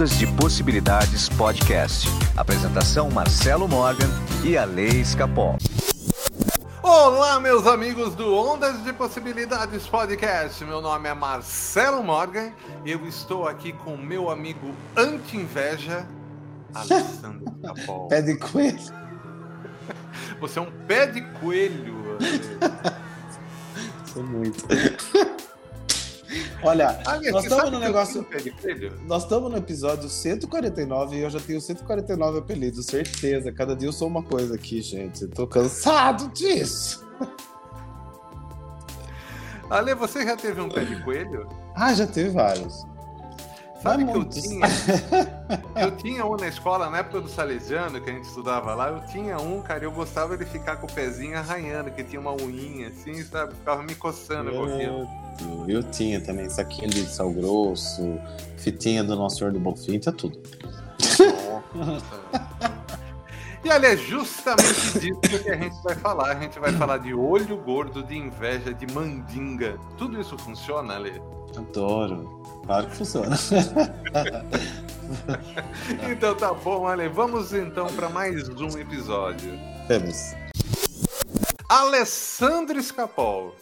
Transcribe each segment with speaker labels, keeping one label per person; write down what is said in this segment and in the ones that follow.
Speaker 1: Ondas de Possibilidades Podcast. Apresentação Marcelo Morgan e a Lei Escapol.
Speaker 2: Olá, meus amigos do Ondas de Possibilidades Podcast. Meu nome é Marcelo Morgan e eu estou aqui com meu amigo anti-inveja, Alessandro Capol.
Speaker 3: Pé de coelho.
Speaker 2: Você é um pé de coelho.
Speaker 3: Sou muito. Olha,
Speaker 2: Aliás,
Speaker 3: nós estamos no negócio. Nós estamos no episódio 149 e eu já tenho 149 apelidos, certeza. Cada dia eu sou uma coisa aqui, gente. Eu tô cansado disso.
Speaker 2: Ale, você já teve um pé de coelho?
Speaker 3: Ah, já teve vários.
Speaker 2: Sabe que eu tinha? Eu tinha um na escola, na época do Salesiano, que a gente estudava lá, eu tinha um, cara, eu gostava de ficar com o pezinho arranhando, que tinha uma unhinha assim, sabe? Ficava me coçando com aquilo.
Speaker 3: Eu, eu tinha também saquinho de sal grosso, fitinha do Nosso Senhor do Bonfim, tinha tudo.
Speaker 2: E ali é justamente disso que a gente vai falar. A gente vai falar de olho gordo, de inveja, de mandinga. Tudo isso funciona, Ale?
Speaker 3: Adoro. Claro que funciona.
Speaker 2: Então tá bom, Ale. Vamos então para mais um episódio.
Speaker 3: Temos.
Speaker 2: Alessandro Escapol.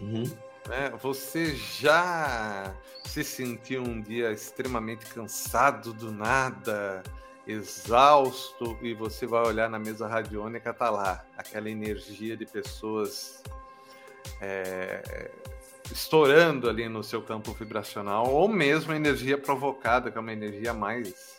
Speaker 3: Uhum.
Speaker 2: né? Você já se sentiu um dia extremamente cansado do nada, exausto, e você vai olhar na mesa radiônica, tá lá, aquela energia de pessoas é, estourando ali no seu campo vibracional, ou mesmo a energia provocada, que é uma energia mais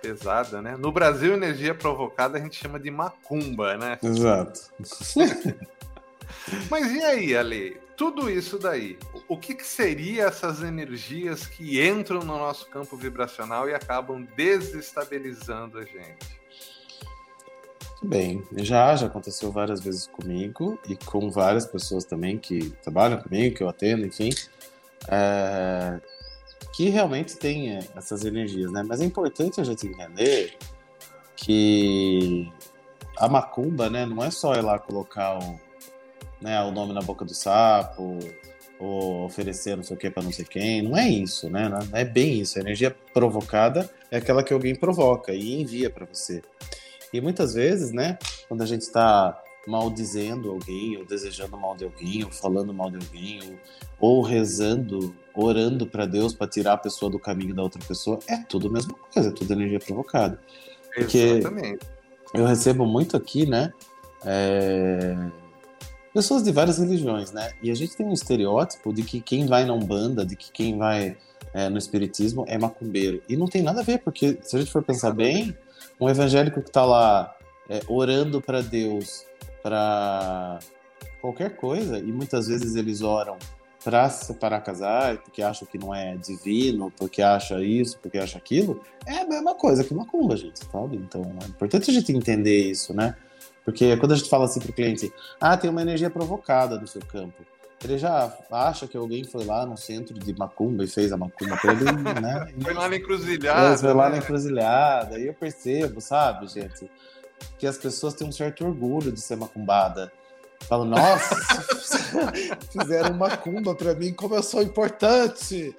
Speaker 2: pesada, né? No Brasil, energia provocada a gente chama de macumba, né?
Speaker 3: Exato.
Speaker 2: Mas e aí, Ale? Tudo isso daí, o que, que seria essas energias que entram no nosso campo vibracional e acabam desestabilizando a gente?
Speaker 3: Bem, já, já aconteceu várias vezes comigo e com várias pessoas também que trabalham comigo, que eu atendo, enfim, é, que realmente tem é, essas energias, né? Mas é importante a gente entender que a macumba, né, não é só ir lá colocar o, né, o nome na boca do sapo ou oferecer não sei o que para não sei quem, não é isso, né? Não é bem isso. A energia provocada é aquela que alguém provoca e envia para você. E muitas vezes, né, quando a gente está maldizendo alguém, ou desejando mal de alguém, ou falando mal de alguém, ou, ou rezando, orando para Deus para tirar a pessoa do caminho da outra pessoa, é tudo a mesma coisa, é tudo energia provocada. Porque-
Speaker 2: Exatamente.
Speaker 3: Eu recebo muito aqui, né, é, pessoas de várias religiões, né, e a gente tem um estereótipo de que quem vai na Umbanda, de que quem vai é, no Espiritismo é macumbeiro. E não tem nada a ver, porque se a gente for pensar bem, um evangélico que está lá é, orando para Deus para qualquer coisa, e muitas vezes eles oram para separar casais, porque acham que não é divino, porque acha isso, porque acha aquilo, é a mesma coisa que macumba, gente, sabe? Então é importante a gente entender isso, né? Porque quando a gente fala assim para o cliente, ah, tem uma energia provocada no seu campo, ele já acha que alguém foi lá no centro de macumba e fez a macumba para ele, né?
Speaker 2: Foi lá na
Speaker 3: É,
Speaker 2: encruzilhada.
Speaker 3: foi lá
Speaker 2: né?
Speaker 3: na encruzilhada. E eu percebo, sabe, gente, que as pessoas têm um certo orgulho de ser macumbada. Falam, nossa, fizeram macumba pra mim, como eu sou importante.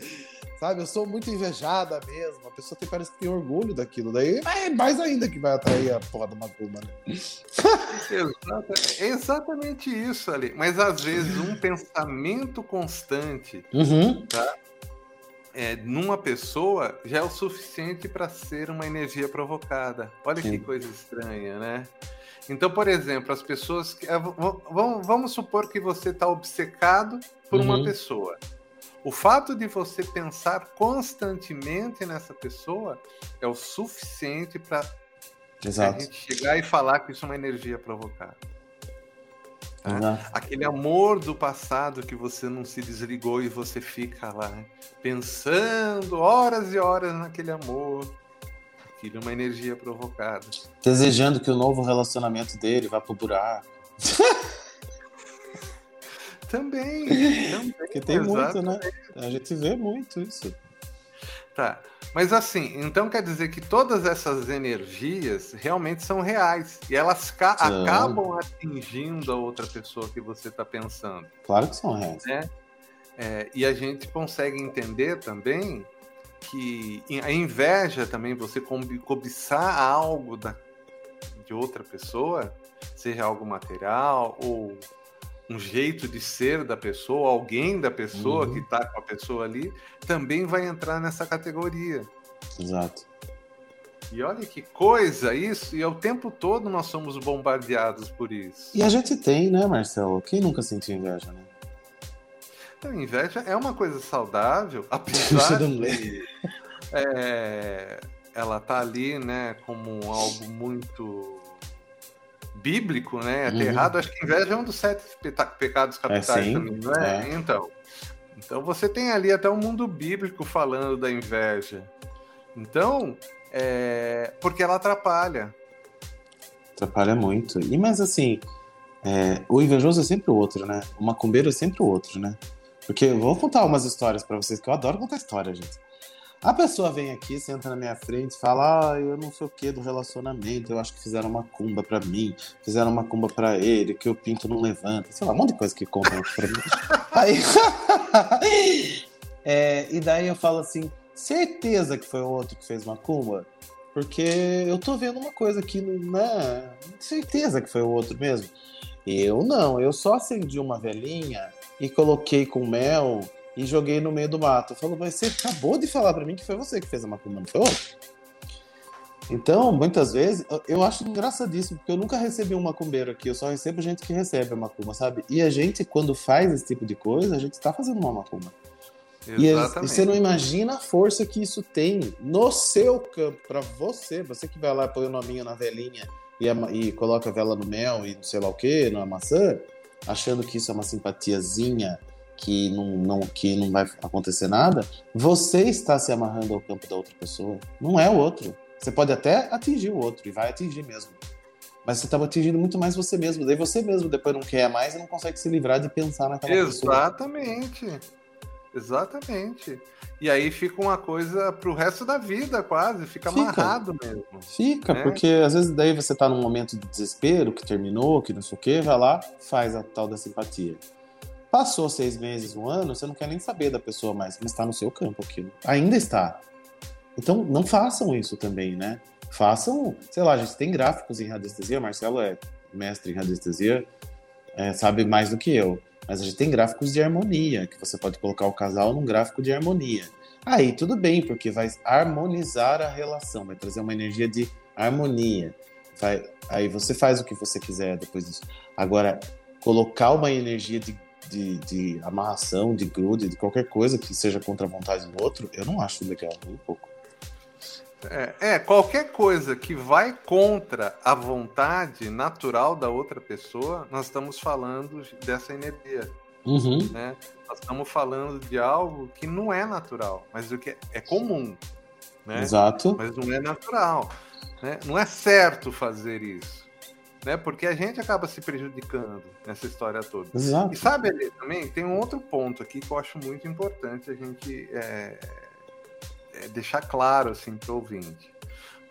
Speaker 3: Sabe, eu sou muito invejada mesmo. A pessoa tem, parece que tem orgulho daquilo. Daí é mais ainda que vai atrair a porra da macumba, né?
Speaker 2: É exatamente isso ali. Mas às vezes um pensamento constante
Speaker 3: Uhum.
Speaker 2: é, numa pessoa já é o suficiente para ser uma energia provocada. Olha que
Speaker 3: Sim.
Speaker 2: coisa estranha, né? Então, por exemplo, as pessoas. que- ah, Vamos, supor que você está obcecado por uma
Speaker 3: Uhum.
Speaker 2: pessoa. O fato de você pensar constantemente nessa pessoa é o suficiente para a
Speaker 3: Exato.
Speaker 2: gente chegar e falar que isso é uma energia provocada.
Speaker 3: Exato.
Speaker 2: Aquele amor do passado que você não se desligou e você fica lá né, pensando horas e horas naquele amor. Aquilo é uma energia provocada.
Speaker 3: Desejando que o novo relacionamento dele vá pro buraco.
Speaker 2: Também, também.
Speaker 3: Porque tem muito,
Speaker 2: exato.
Speaker 3: né? A gente vê muito isso.
Speaker 2: Tá. Mas assim, então quer dizer que todas essas energias realmente são reais. E elas acabam atingindo a outra pessoa que você está pensando.
Speaker 3: Claro que são reais.
Speaker 2: É, e a gente consegue entender também que a inveja também, você cobiçar algo da, de outra pessoa, seja algo material ou um jeito de ser da pessoa, alguém da pessoa uhum. que está com a pessoa ali, também vai entrar nessa categoria.
Speaker 3: Exato.
Speaker 2: E olha que coisa isso, e o tempo todo nós somos bombardeados por isso.
Speaker 3: E a gente tem, né, Marcelo? Quem nunca sentiu inveja, né?
Speaker 2: Então, inveja é uma coisa saudável, apesar de é, ela tá ali, né, como algo muito bíblico, né? É uhum. errado. Acho que inveja é um dos sete pecados capitais é, também, não é? é? Então, então você tem ali até o um mundo bíblico falando da inveja. Então, é, porque ela atrapalha.
Speaker 3: Atrapalha muito. E mas assim, é, o invejoso é sempre o outro, né? O macumbeiro é sempre o outro, né? Porque eu vou contar umas histórias para vocês, que eu adoro contar história, gente. A pessoa vem aqui, senta na minha frente, fala: Ah, eu não sei o que do relacionamento, eu acho que fizeram uma cumba para mim, fizeram uma cumba para ele, que o pinto não levanta, sei lá, um monte de coisa que contam pra mim. Aí. é, e daí eu falo assim: certeza que foi o outro que fez macumba? Porque eu tô vendo uma coisa aqui, né? Certeza que foi o outro mesmo. Eu não, eu só acendi uma velhinha e coloquei com mel e joguei no meio do mato. Falou, mas você acabou de falar para mim que foi você que fez a macumba, não foi outro? Então, muitas vezes, eu acho engraçadíssimo, porque eu nunca recebi um macumbeiro aqui, eu só recebo gente que recebe a macumba, sabe? E a gente, quando faz esse tipo de coisa, a gente tá fazendo uma macumba. E, e, você não imagina a força que isso tem no seu campo, para você, você que vai lá põe o nominho na velinha e, e coloca a vela no mel e não sei lá o que, na maçã, achando que isso é uma simpatiazinha que não, não, que não vai acontecer nada, você está se amarrando ao campo da outra pessoa. Não é o outro. Você pode até atingir o outro, e vai atingir mesmo. Mas você estava atingindo muito mais você mesmo. Daí você mesmo depois não quer mais e não consegue se livrar de pensar naquela
Speaker 2: Exatamente. pessoa. Exatamente. Exatamente. E aí fica uma coisa pro resto da vida, quase, fica, fica. amarrado mesmo.
Speaker 3: Fica, né? porque às vezes daí você tá num momento de desespero, que terminou, que não sei o quê, vai lá, faz a tal da simpatia. Passou seis meses, um ano, você não quer nem saber da pessoa mais, mas está no seu campo aquilo. Ainda está. Então não façam isso também, né? Façam, sei lá, a gente tem gráficos em radiestesia, Marcelo é mestre em radiestesia, é, sabe mais do que eu. Mas a gente tem gráficos de harmonia, que você pode colocar o casal num gráfico de harmonia. Aí tudo bem, porque vai harmonizar a relação, vai trazer uma energia de harmonia. Vai, aí você faz o que você quiser depois disso. Agora, colocar uma energia de, de, de amarração, de grude, de qualquer coisa que seja contra a vontade do outro, eu não acho legal, um pouco.
Speaker 2: É, é, qualquer coisa que vai contra a vontade natural da outra pessoa, nós estamos falando dessa energia.
Speaker 3: Uhum.
Speaker 2: Né? Nós estamos falando de algo que não é natural, mas o que é, é comum. Né?
Speaker 3: Exato.
Speaker 2: Mas não é natural. Né? Não é certo fazer isso. Né? Porque a gente acaba se prejudicando nessa história toda.
Speaker 3: Exato.
Speaker 2: E sabe, ali também tem um outro ponto aqui que eu acho muito importante a gente é, é, deixar claro assim para o ouvinte.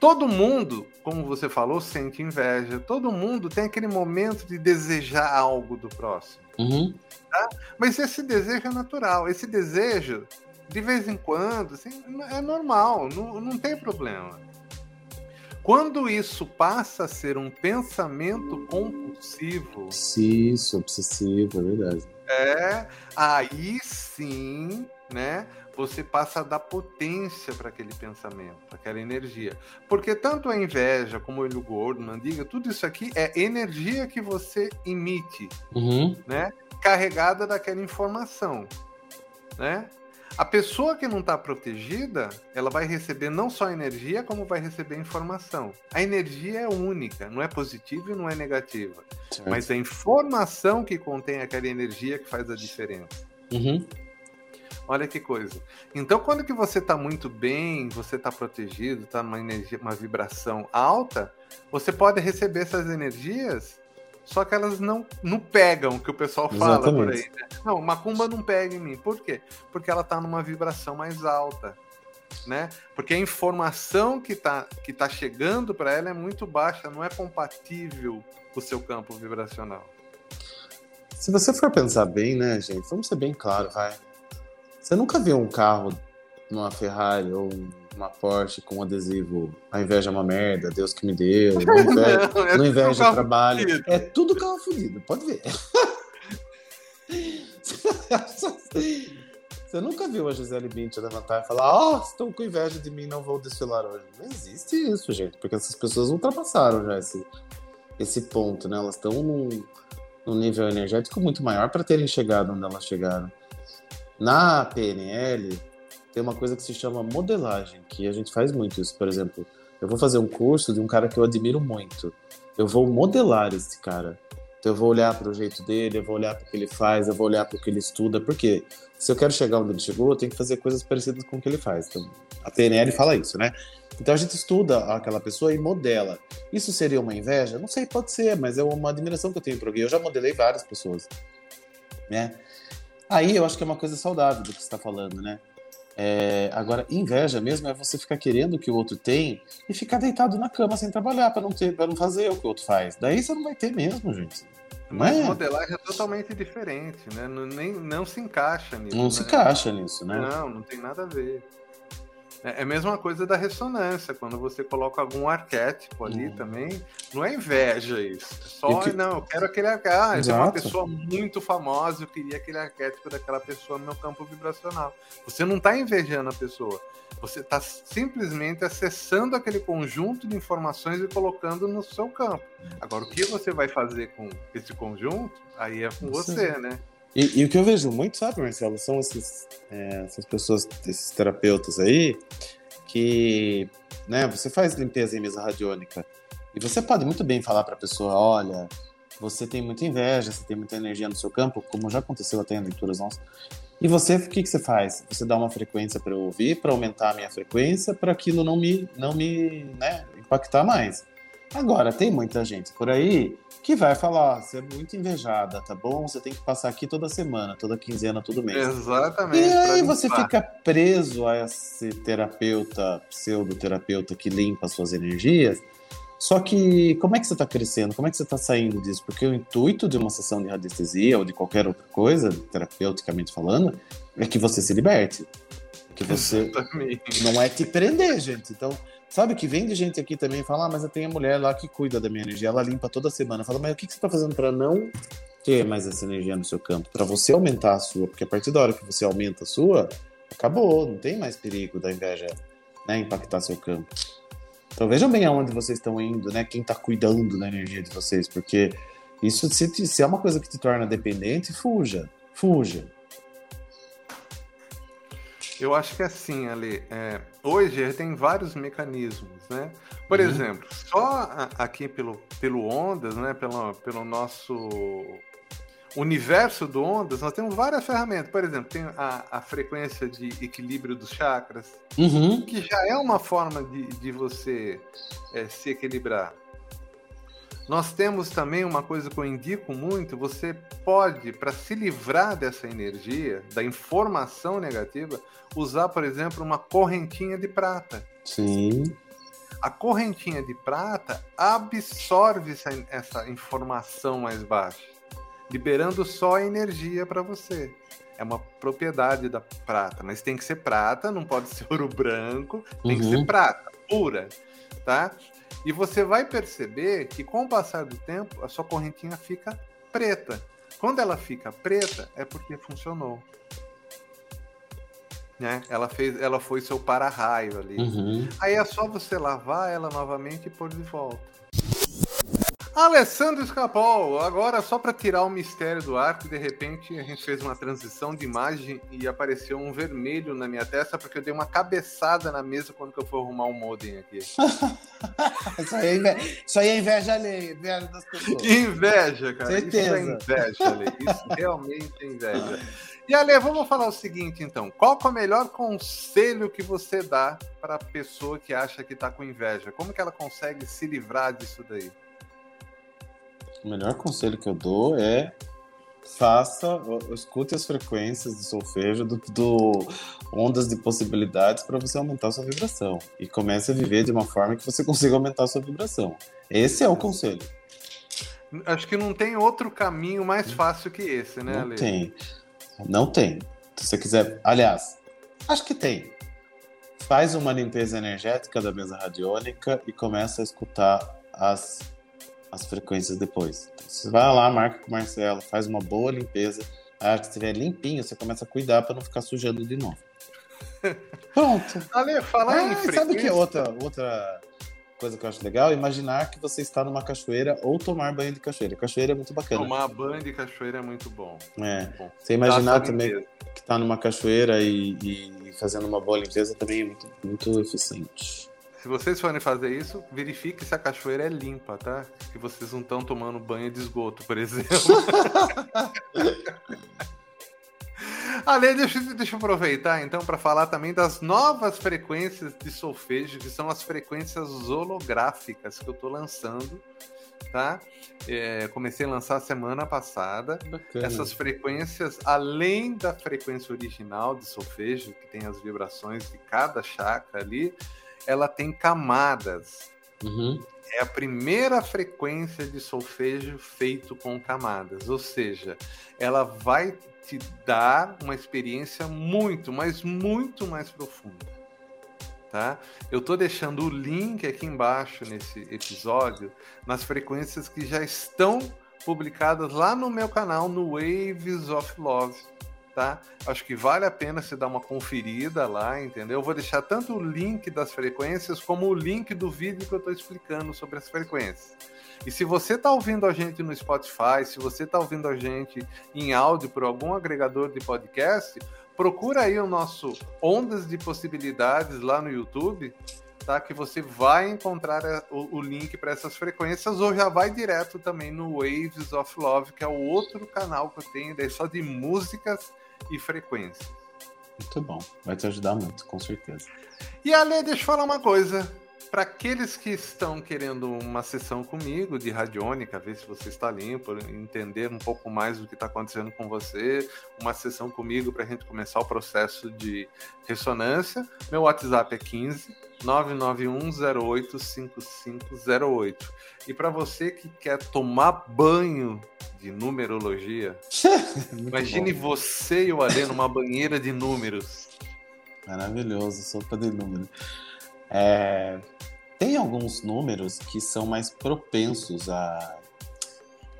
Speaker 2: Todo mundo, como você falou, sente inveja. Todo mundo tem aquele momento de desejar algo do próximo.
Speaker 3: Uhum.
Speaker 2: Tá? Mas esse desejo é natural. Esse desejo, de vez em quando, assim, é normal, não, não tem problema. Quando isso passa a ser um pensamento compulsivo.
Speaker 3: Isso, obsessivo, é verdade.
Speaker 2: É, aí sim, né? você passa a dar potência para aquele pensamento, para aquela energia. Porque tanto a inveja como o olho gordo, mandiga, tudo isso aqui é energia que você emite,
Speaker 3: uhum.
Speaker 2: né? Carregada daquela informação, né? A pessoa que não está protegida, ela vai receber não só energia, como vai receber informação. A energia é única, não é positiva e não é negativa. Certo. Mas é a informação que contém aquela energia que faz a diferença.
Speaker 3: Uhum.
Speaker 2: Olha que coisa. Então, quando que você está muito bem, você está protegido, está numa energia, uma vibração alta, você pode receber essas energias, só que elas não, não pegam, que o pessoal fala Exatamente. por aí. Né? Não, macumba não pega em mim. Por quê? Porque ela está numa vibração mais alta. Né? Porque a informação que está que tá chegando para ela é muito baixa, não é compatível com o seu campo vibracional.
Speaker 3: Se você for pensar bem, né, gente? Vamos ser bem claro, vai. Você nunca viu um carro numa Ferrari ou uma Porsche com um adesivo a inveja é uma merda, Deus que me deu, não inveja, não, é não inveja trabalho. Fudido. É tudo carro fudido, pode ver. Você nunca viu a Gisele Bündchen levantar e falar: Ó, oh, estou com inveja de mim, não vou desfilar hoje. Não existe isso, gente, porque essas pessoas ultrapassaram já esse, esse ponto, né? Elas estão num, num nível energético muito maior para terem chegado onde elas chegaram. Na PNL, tem uma coisa que se chama modelagem, que a gente faz muito isso. Por exemplo, eu vou fazer um curso de um cara que eu admiro muito. Eu vou modelar esse cara. Então eu vou olhar para o jeito dele, eu vou olhar para o que ele faz, eu vou olhar para o que ele estuda, porque se eu quero chegar onde ele chegou, eu tenho que fazer coisas parecidas com o que ele faz. Então, a PNL fala isso, né? Então a gente estuda aquela pessoa e modela. Isso seria uma inveja? Não sei, pode ser, mas é uma admiração que eu tenho para alguém. Eu já modelei várias pessoas, né? Aí eu acho que é uma coisa saudável do que você está falando, né? É, agora, inveja mesmo é você ficar querendo o que o outro tem e ficar deitado na cama sem trabalhar para não ter, para não fazer o que o outro faz. Daí você não vai ter mesmo, gente.
Speaker 2: Mas é? modelagem é totalmente diferente, né? Não, nem, não se encaixa nisso.
Speaker 3: Não
Speaker 2: né?
Speaker 3: se encaixa nisso, né?
Speaker 2: Não, não tem nada a ver. É, é a mesma coisa da ressonância, quando você coloca algum arquétipo ali hum. também, não é inveja isso. É só, que... não, eu quero aquele arquétipo. Ah, é uma pessoa muito famosa, eu queria aquele arquétipo daquela pessoa no meu campo vibracional. Você não está invejando a pessoa. Você está simplesmente acessando aquele conjunto de informações e colocando no seu campo. Agora, o que você vai fazer com esse conjunto, aí é com você, né?
Speaker 3: E, e, o que eu vejo muito, sabe, Marcelo, são esses, é, essas pessoas, esses terapeutas aí, que né, você faz limpeza em mesa radiônica e você pode muito bem falar para a pessoa: olha, você tem muita inveja, você tem muita energia no seu campo, como já aconteceu até em leituras nossas. E você, o que, que você faz? Você dá uma frequência para eu ouvir, para aumentar a minha frequência, para aquilo não me, não me né, impactar mais. Agora, tem muita gente por aí que vai falar, você é muito invejada, tá bom? Você tem que passar aqui toda semana, toda quinzena, todo mês.
Speaker 2: Exatamente.
Speaker 3: E aí você fica preso a esse terapeuta, pseudoterapeuta que limpa suas energias. Só que como é que você está crescendo? Como é que você está saindo disso? Porque o intuito de uma sessão de radiestesia ou de qualquer outra coisa, terapeuticamente falando, é que você se liberte. Que você Exatamente. não é te prender, gente. Então, Sabe que vem de gente aqui também fala, ah, mas eu tenho a mulher lá que cuida da minha energia, ela limpa toda semana. Fala, mas o que, que você está fazendo para não ter mais essa energia no seu campo? Para você aumentar a sua, porque a partir da hora que você aumenta a sua, acabou, não tem mais perigo da inveja né, impactar seu campo. Então vejam bem aonde vocês estão indo, né? Quem está cuidando da energia de vocês, porque isso se, se é uma coisa que te torna dependente, fuja, fuja.
Speaker 2: Eu acho que é assim, Ali. É, hoje tem vários mecanismos, né? Por uhum. exemplo, só aqui pelo, pelo Ondas, né? Pelo, pelo nosso universo do Ondas, nós temos várias ferramentas. Por exemplo, tem a, a frequência de equilíbrio dos chakras, uhum. que já é uma forma de, de você é, se equilibrar. Nós temos também uma coisa que eu indico muito: você pode, para se livrar dessa energia, da informação negativa, usar, por exemplo, uma correntinha de prata.
Speaker 3: Sim.
Speaker 2: A correntinha de prata absorve essa, essa informação mais baixa, liberando só a energia para você. É uma propriedade da prata, mas tem que ser prata, não pode ser ouro branco, tem uhum. que ser uhum. prata pura, tá? E você vai perceber que com o passar do tempo, a sua correntinha fica preta. Quando ela fica preta, é porque funcionou. Né? Ela fez, ela foi seu para-raio ali. Uhum. Aí é só você lavar ela novamente e pôr de volta. Alessandro Escapol, agora só para tirar o mistério do ar, que de repente a gente fez uma transição de imagem e apareceu um vermelho na minha testa porque eu dei uma cabeçada na mesa quando eu fui arrumar um modem aqui.
Speaker 3: isso, aí é inveja, isso aí é inveja alheia, inveja das pessoas.
Speaker 2: Inveja, cara. Certeza. Isso é inveja, Ale. Isso realmente é inveja. E Ale, vamos falar o seguinte então. Qual é o melhor conselho que você dá para a pessoa que acha que está com inveja? Como que ela consegue se livrar disso daí?
Speaker 3: O melhor conselho que eu dou é faça, escute as frequências do solfejo, do, do ondas de possibilidades para você aumentar a sua vibração. E comece a viver de uma forma que você consiga aumentar a sua vibração. Esse é o conselho.
Speaker 2: Acho que não tem outro caminho mais fácil que esse, né,
Speaker 3: Não Ale? tem. Não tem. Se você quiser. Aliás, acho que tem. faz uma limpeza energética da mesa radiônica e começa a escutar as, as frequências depois. Então, você vai lá, marca com o Marcelo, faz uma boa limpeza. A hora que estiver limpinho, você começa a cuidar para não ficar sujando de novo. Pronto.
Speaker 2: Ale,
Speaker 3: Ah,
Speaker 2: em
Speaker 3: e
Speaker 2: frequência...
Speaker 3: sabe o que é outra, outra coisa que eu acho legal? Imaginar que você está numa cachoeira ou tomar banho de cachoeira. Cachoeira é muito bacana.
Speaker 2: Tomar banho de cachoeira é muito bom.
Speaker 3: É.
Speaker 2: Muito bom.
Speaker 3: Você imaginar também
Speaker 2: limpeza.
Speaker 3: que está numa cachoeira e, e fazendo uma boa limpeza também é muito, muito eficiente.
Speaker 2: Se vocês forem fazer isso, verifique se a cachoeira é limpa, tá? Que vocês não estão tomando banho de esgoto, por exemplo. Ale, deixa, deixa eu aproveitar então para falar também das novas frequências de solfejo, que são as frequências holográficas que eu estou lançando, tá? É, comecei a lançar semana passada.
Speaker 3: Bacana.
Speaker 2: Essas frequências, além da frequência original de solfejo, que tem as vibrações de cada chakra ali, ela tem camadas.
Speaker 3: Uhum.
Speaker 2: É a primeira frequência de solfejo feito com camadas, ou seja, ela vai te dar uma experiência muito, mas muito mais profunda. Tá? Eu estou deixando o link aqui embaixo nesse episódio nas frequências que já estão publicadas lá no meu canal no Waves of Love, tá? Acho que vale a pena você dar uma conferida lá, entendeu? Eu vou deixar tanto o link das frequências como o link do vídeo que eu estou explicando sobre as frequências. E se você está ouvindo a gente no Spotify, se você está ouvindo a gente em áudio por algum agregador de podcast, procura aí o nosso Ondas de Possibilidades lá no YouTube, tá? Que você vai encontrar a- o, o link para essas frequências ou já vai direto também no Waves of Love, que é o outro canal que eu tenho, daí só de músicas e frequências.
Speaker 3: Muito bom. Vai te ajudar muito, com certeza.
Speaker 2: E Ale, deixa eu falar uma coisa. Para aqueles que estão querendo uma sessão comigo de radiônica, ver se você está limpo, entender um pouco mais do que está acontecendo com você, uma sessão comigo para a gente começar o processo de ressonância, meu WhatsApp é 15 991085508. E para você que quer tomar banho de numerologia, imagine
Speaker 3: bom.
Speaker 2: você e o Ale numa banheira de números.
Speaker 3: Maravilhoso, sopa de número. É, Tem alguns números que são mais propensos a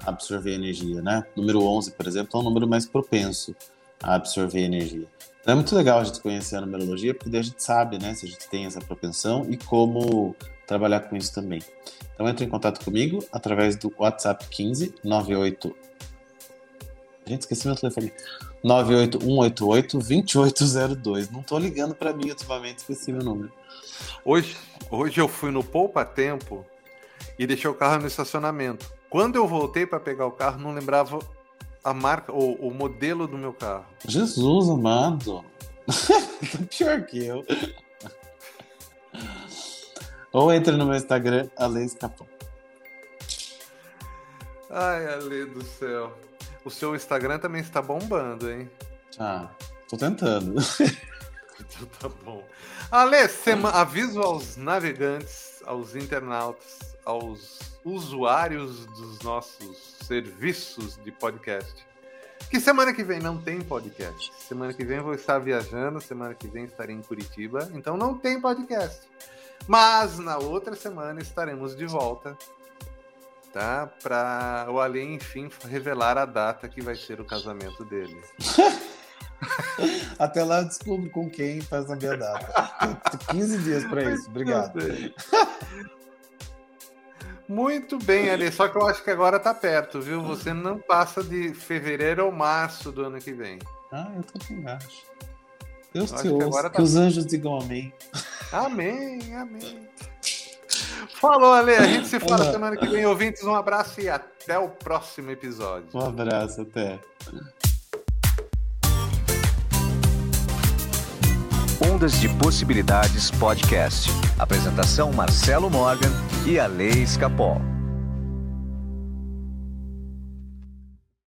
Speaker 3: absorver energia, né? Número 11, por exemplo, é um número mais propenso a absorver energia. Então é muito legal a gente conhecer a numerologia, porque daí a gente sabe, né, se a gente tem essa propensão e como trabalhar com isso também. Então entre em contato comigo através do WhatsApp 15 98 Gente, esqueci meu telefone. 98188-2802. Não tô ligando pra mim ultimamente, esqueci meu número.
Speaker 2: Hoje, hoje eu fui no Poupa Tempo e deixei o carro no estacionamento. Quando eu voltei para pegar o carro, não lembrava a marca, ou o modelo do meu carro.
Speaker 3: Jesus amado. Pior que eu. Ou entra no meu Instagram, Ale Escapão.
Speaker 2: Ai, Ale do céu. O seu Instagram também está bombando, hein?
Speaker 3: Ah, tô tentando.
Speaker 2: Então tá bom. Ale, sema... aviso aos navegantes, aos internautas, aos usuários dos nossos serviços de podcast. Que semana que vem não tem podcast. Semana que vem eu vou estar viajando, semana que vem estarei em Curitiba, então não tem podcast. Mas na outra semana estaremos de volta, tá? Para o Ale, enfim, revelar a data que vai ser o casamento dele.
Speaker 3: Até lá eu descubro com quem faz a minha data. Tem 15 dias pra isso. Obrigado.
Speaker 2: Muito bem, Ale. Só que eu acho que agora tá perto, viu? Você não passa de fevereiro ou março do ano que vem.
Speaker 3: Ah, eu também acho. Deus
Speaker 2: Eu
Speaker 3: te ouça.
Speaker 2: agora
Speaker 3: Que,
Speaker 2: tá-
Speaker 3: os anjos digam amém.
Speaker 2: Amém, amém. Falou, Ale. A gente se fala
Speaker 3: Olá.
Speaker 2: semana que vem. Ouvintes, um abraço e até o próximo episódio.
Speaker 3: Um abraço, até.
Speaker 1: Ondas de Possibilidades Podcast. Apresentação Marcelo Morgan e a Lei Escapol.